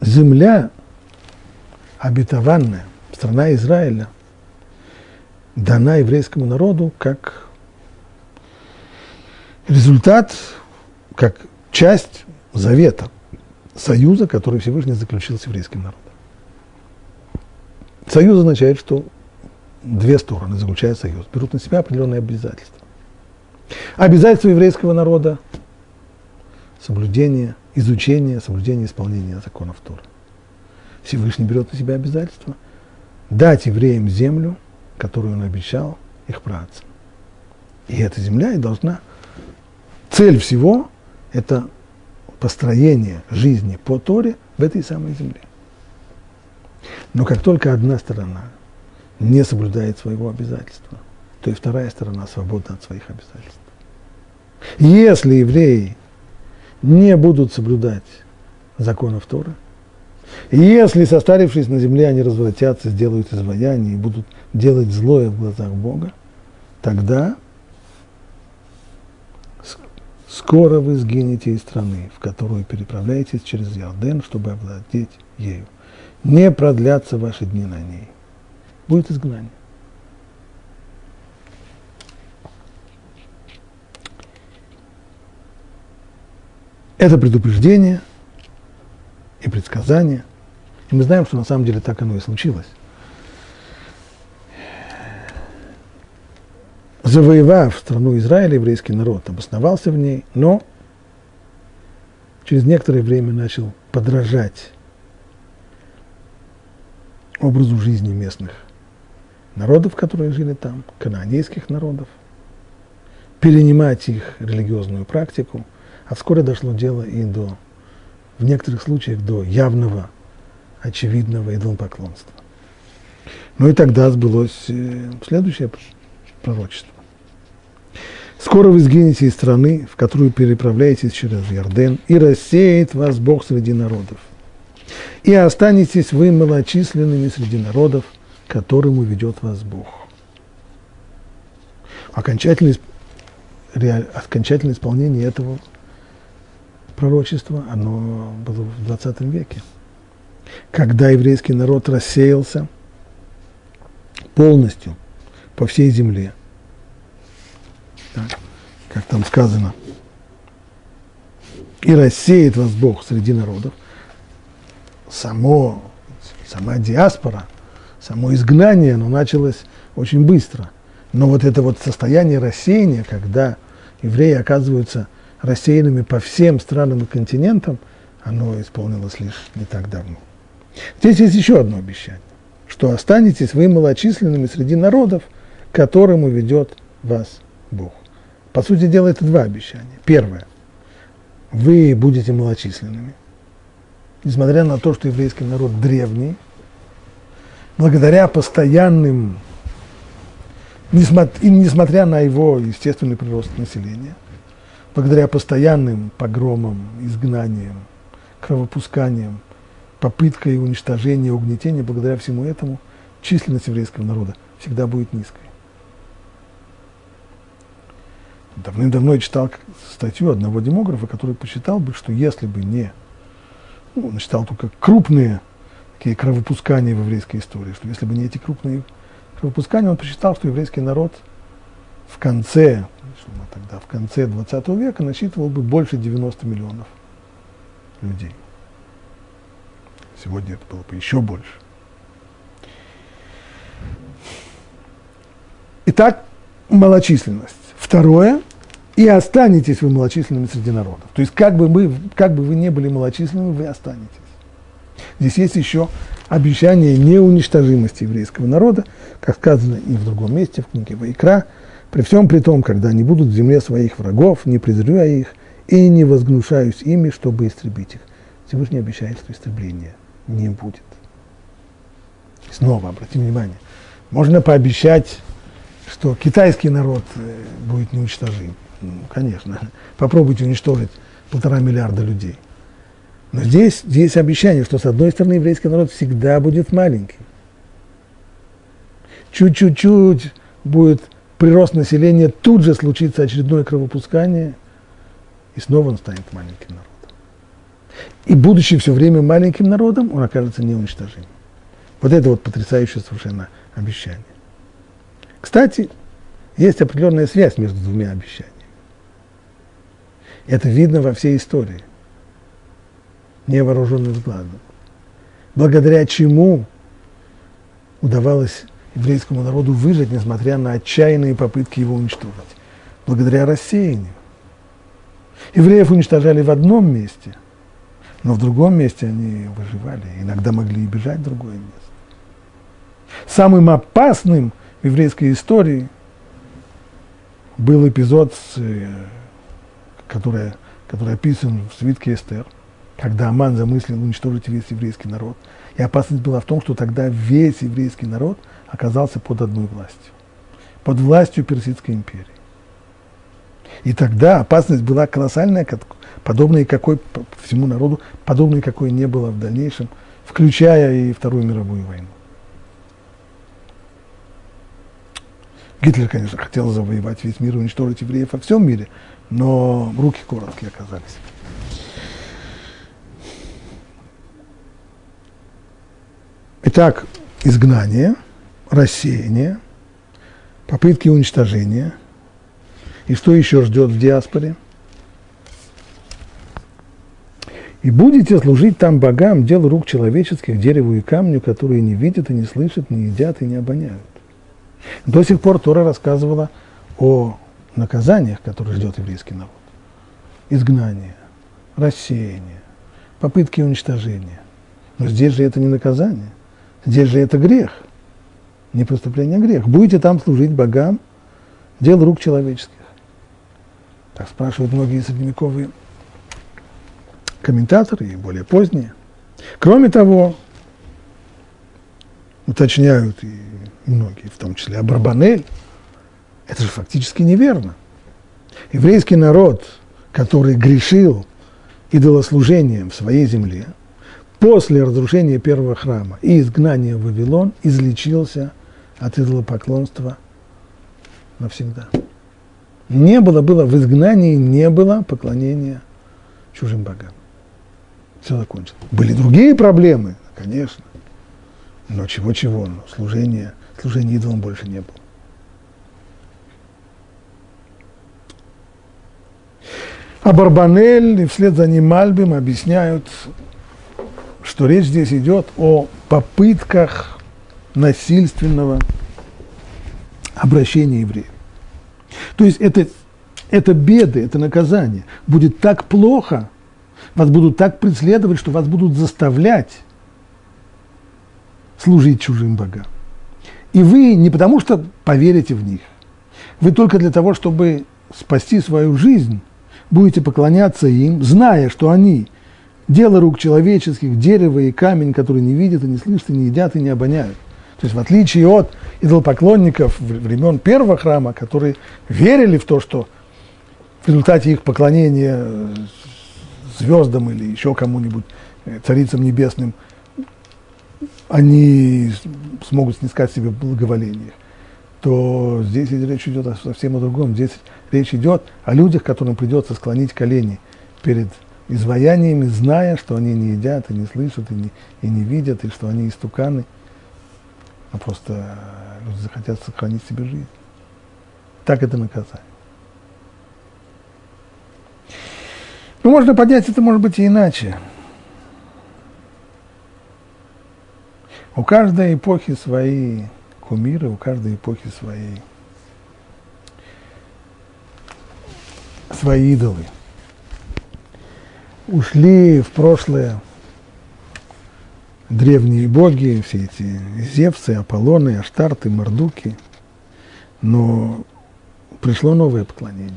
земля обетованная, страна Израиля, дана еврейскому народу как результат, как часть завета, союза, который Всевышний заключил с еврейским народом. Союз означает, что две стороны заключают союз, берут на себя определенные обязательства. Обязательства еврейского народа – соблюдение, изучение, соблюдение, исполнение законов Торы. Всевышний берет на себя обязательство дать евреям землю, которую он обещал их працам. И эта земля и должна, цель всего – это построение жизни по Торе в этой самой земле. Но как только одна сторона не соблюдает своего обязательства, то и вторая сторона свободна от своих обязательств. Если евреи не будут соблюдать законов Торы, если, состарившись на земле, они развратятся, сделают изваяние и будут делать злое в глазах Бога, тогда скоро вы сгинете из страны, в которую переправляетесь через Ярден, чтобы овладеть ею. Не продлятся ваши дни на ней. Будет изгнание. Это предупреждение и предсказание. И мы знаем, что на самом деле так оно и случилось. Завоевав страну Израиля, еврейский народ обосновался в ней, но через некоторое время начал подражать образу жизни местных народов, которые жили там, канонейских народов, перенимать их религиозную практику, а вскоре дошло дело и до, в некоторых случаях, до явного, очевидного идолопоклонства. Ну и тогда сбылось э, следующее пророчество. Скоро вы сгинете из страны, в которую переправляетесь через Ярден, и рассеет вас Бог среди народов – и останетесь вы малочисленными среди народов, которым уведет вас Бог. Окончательное, окончательное исполнение этого пророчества, оно было в 20 веке. Когда еврейский народ рассеялся полностью по всей земле, так, как там сказано, и рассеет вас Бог среди народов, само, сама диаспора, само изгнание, оно началось очень быстро. Но вот это вот состояние рассеяния, когда евреи оказываются рассеянными по всем странам и континентам, оно исполнилось лишь не так давно. Здесь есть еще одно обещание, что останетесь вы малочисленными среди народов, которым уведет вас Бог. По сути дела, это два обещания. Первое. Вы будете малочисленными несмотря на то, что еврейский народ древний, благодаря постоянным, несмотря, несмотря на его естественный прирост населения, благодаря постоянным погромам, изгнаниям, кровопусканиям, попыткой уничтожения, угнетения, благодаря всему этому численность еврейского народа всегда будет низкой. Давным-давно я читал статью одного демографа, который посчитал бы, что если бы не ну, он считал только крупные такие кровопускания в еврейской истории, что если бы не эти крупные кровопускания, он посчитал, что еврейский народ в конце, тогда, в конце 20 века насчитывал бы больше 90 миллионов людей. Сегодня это было бы еще больше. Итак, малочисленность. Второе, и останетесь вы малочисленными среди народов. То есть, как бы, мы, как бы вы не были малочисленными, вы останетесь. Здесь есть еще обещание неуничтожимости еврейского народа, как сказано и в другом месте, в книге Вайкра, при всем при том, когда они будут в земле своих врагов, не презрю я их, и не возгнушаюсь ими, чтобы истребить их. Всевышний обещает, что истребления не будет. Снова обратим внимание, можно пообещать, что китайский народ э, будет неуничтожим. Ну, конечно, попробуйте уничтожить полтора миллиарда людей. Но здесь, здесь обещание, что с одной стороны еврейский народ всегда будет маленький. Чуть-чуть-чуть будет прирост населения, тут же случится очередное кровопускание, и снова он станет маленьким народом. И будучи все время маленьким народом, он окажется неуничтожим. Вот это вот потрясающее совершенно обещание. Кстати, есть определенная связь между двумя обещаниями. Это видно во всей истории. Невооруженным взглядом. Благодаря чему удавалось еврейскому народу выжить, несмотря на отчаянные попытки его уничтожить. Благодаря рассеянию. Евреев уничтожали в одном месте, но в другом месте они выживали, иногда могли и бежать в другое место. Самым опасным в еврейской истории был эпизод, э, который, который описан в свитке Эстер, когда Аман замыслил уничтожить весь еврейский народ. И опасность была в том, что тогда весь еврейский народ оказался под одной властью, под властью Персидской империи. И тогда опасность была колоссальная, подобной какой всему народу, подобной какой не было в дальнейшем, включая и Вторую мировую войну. Гитлер, конечно, хотел завоевать весь мир, уничтожить евреев во всем мире, но руки короткие оказались. Итак, изгнание, рассеяние, попытки уничтожения. И что еще ждет в диаспоре? И будете служить там богам, делу рук человеческих, дереву и камню, которые не видят и не слышат, не едят и не обоняют. До сих пор Тора рассказывала о наказаниях, которые ждет еврейский народ. Изгнание, рассеяние, попытки уничтожения. Но здесь же это не наказание, здесь же это грех. Не преступление, а грех. Будете там служить богам, дел рук человеческих. Так спрашивают многие средневековые комментаторы и более поздние. Кроме того, уточняют и многие, в том числе Абрабанель, это же фактически неверно. Еврейский народ, который грешил идолослужением в своей земле, после разрушения первого храма и изгнания в Вавилон, излечился от идолопоклонства навсегда. Не было, было в изгнании, не было поклонения чужим богам. Все закончилось. Были другие проблемы, конечно. Но чего-чего, но служения, служения идолам больше не было. А Барбанель и вслед за ним Мальбим объясняют, что речь здесь идет о попытках насильственного обращения евреев. То есть это, это беды, это наказание. Будет так плохо, вас будут так преследовать, что вас будут заставлять служить чужим богам. И вы не потому, что поверите в них, вы только для того, чтобы спасти свою жизнь, будете поклоняться им, зная, что они дело рук человеческих, дерево и камень, которые не видят и не слышат, и не едят и не обоняют. То есть в отличие от идолопоклонников времен первого храма, которые верили в то, что в результате их поклонения звездам или еще кому-нибудь, э, царицам небесным, они смогут снискать себе благоволение, то здесь речь идет о совсем о другом. Здесь речь идет о людях, которым придется склонить колени перед изваяниями, зная, что они не едят, и не слышат, и не, и не видят, и что они истуканы. А просто люди захотят сохранить себе жизнь. Так это наказание. Ну, можно поднять это, может быть, и иначе. У каждой эпохи свои кумиры, у каждой эпохи свои свои идолы. Ушли в прошлое древние боги, все эти Зевсы, Аполлоны, Аштарты, Мордуки. Но пришло новое поклонение.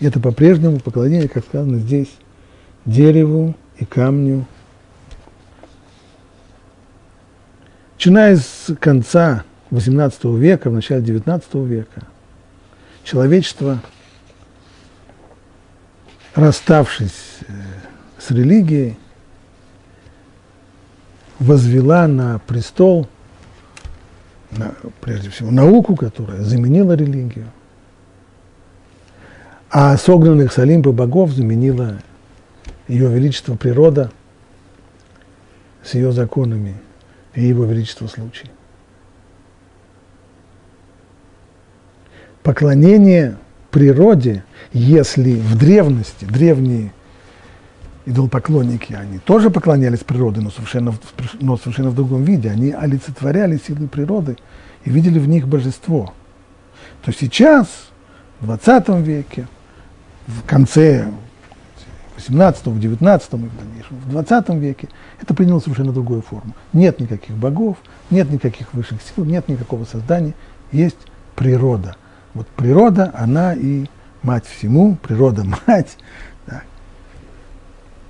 Это по-прежнему поклонение, как сказано здесь, дереву и камню. Начиная с конца XVIII века, в начале XIX века, человечество, расставшись э, с религией, возвела на престол, на, прежде всего, науку, которая заменила религию, а согнанных с Олимпа богов заменила ее величество природа с ее законами и его величество случай. Поклонение природе, если в древности, древние идолопоклонники, они тоже поклонялись природе, но совершенно, но совершенно в другом виде. Они олицетворяли силы природы и видели в них божество. То сейчас, в 20 веке, в конце 18 в 19 и в дальнейшем, в 20 веке, это приняло совершенно другую форму. Нет никаких богов, нет никаких высших сил, нет никакого создания, есть природа. Вот природа, она и мать всему, природа (laughs) мать,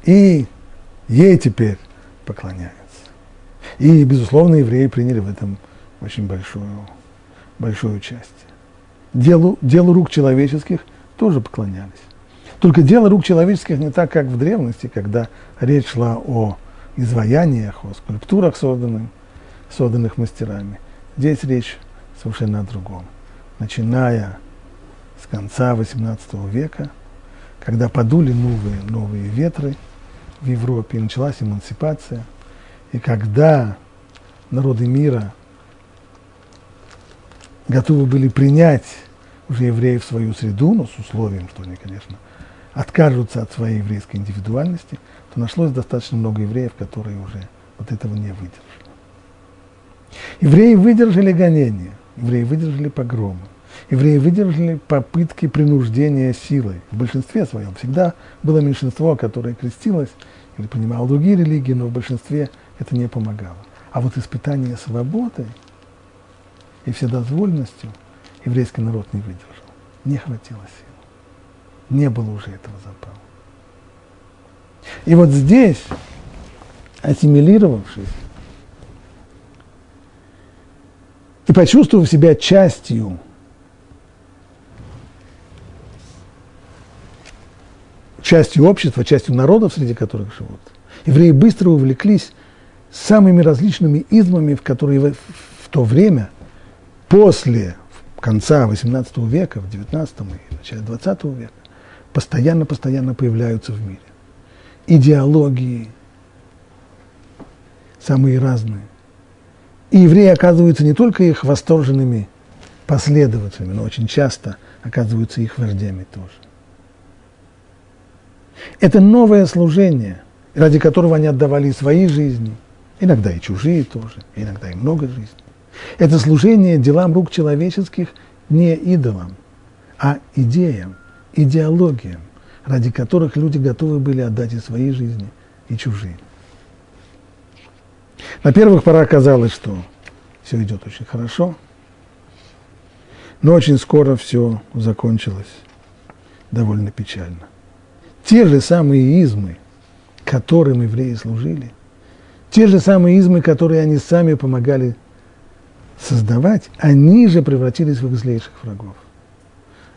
и ей теперь поклоняются. И, безусловно, евреи приняли в этом очень большую, большое участие. Делу, делу рук человеческих тоже поклонялись. Только дело рук человеческих не так, как в древности, когда речь шла о изваяниях, о скульптурах, созданных, созданных мастерами. Здесь речь совершенно о другом. Начиная с конца XVIII века, когда подули новые, новые ветры – в Европе, и началась эмансипация. И когда народы мира готовы были принять уже евреев в свою среду, но с условием, что они, конечно, откажутся от своей еврейской индивидуальности, то нашлось достаточно много евреев, которые уже вот этого не выдержали. Евреи выдержали гонения, евреи выдержали погромы, евреи выдержали попытки принуждения силой. В большинстве своем всегда было меньшинство, которое крестилось или принимало другие религии, но в большинстве это не помогало. А вот испытание свободой и вседозвольностью еврейский народ не выдержал. Не хватило сил. Не было уже этого запала. И вот здесь, ассимилировавшись, и почувствовав себя частью частью общества, частью народов, среди которых живут, евреи быстро увлеклись самыми различными измами, в которые в, в то время, после конца XVIII века, в XIX и начале XX века, постоянно-постоянно появляются в мире. Идеологии самые разные. И евреи оказываются не только их восторженными последователями, но очень часто оказываются их вождями тоже. Это новое служение, ради которого они отдавали свои жизни, иногда и чужие тоже, иногда и много жизней. Это служение делам рук человеческих не идолам, а идеям, идеологиям, ради которых люди готовы были отдать и свои жизни, и чужие. На первых порах казалось, что все идет очень хорошо, но очень скоро все закончилось довольно печально те же самые измы, которым евреи служили, те же самые измы, которые они сами помогали создавать, они же превратились в их злейших врагов.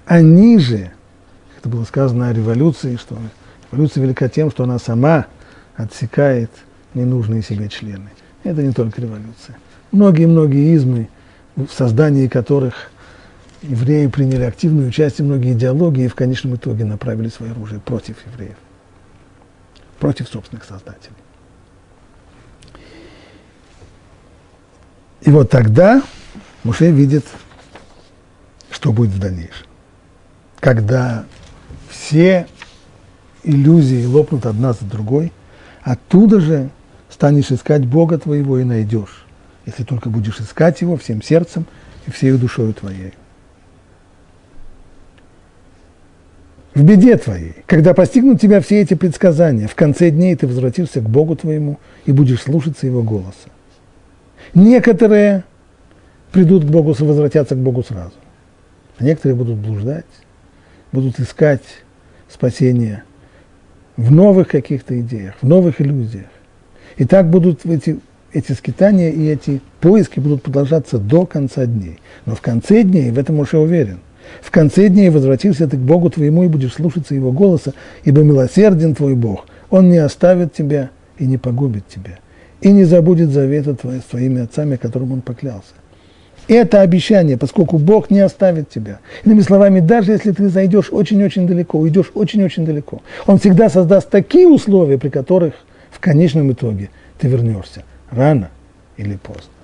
Они же, это было сказано о революции, что революция велика тем, что она сама отсекает ненужные себе члены. Это не только революция. Многие-многие измы, в создании которых евреи приняли активное участие, многие идеологии в конечном итоге направили свое оружие против евреев, против собственных создателей. И вот тогда Муше видит, что будет в дальнейшем. Когда все иллюзии лопнут одна за другой, оттуда же станешь искать Бога твоего и найдешь, если только будешь искать Его всем сердцем и всей душою твоей. в беде твоей, когда постигнут тебя все эти предсказания, в конце дней ты возвратишься к Богу твоему и будешь слушаться Его голоса. Некоторые придут к Богу, возвратятся к Богу сразу. А некоторые будут блуждать, будут искать спасение в новых каких-то идеях, в новых иллюзиях. И так будут эти, эти скитания и эти поиски будут продолжаться до конца дней. Но в конце дней, в этом уже уверен, в конце дней возвратишься ты к Богу твоему и будешь слушаться Его голоса, ибо милосерден твой Бог. Он не оставит тебя и не погубит тебя, и не забудет завета твоя, с твоими отцами, которым Он поклялся. Это обещание, поскольку Бог не оставит тебя. Иными словами, даже если ты зайдешь очень-очень далеко, уйдешь очень-очень далеко, Он всегда создаст такие условия, при которых в конечном итоге ты вернешься, рано или поздно.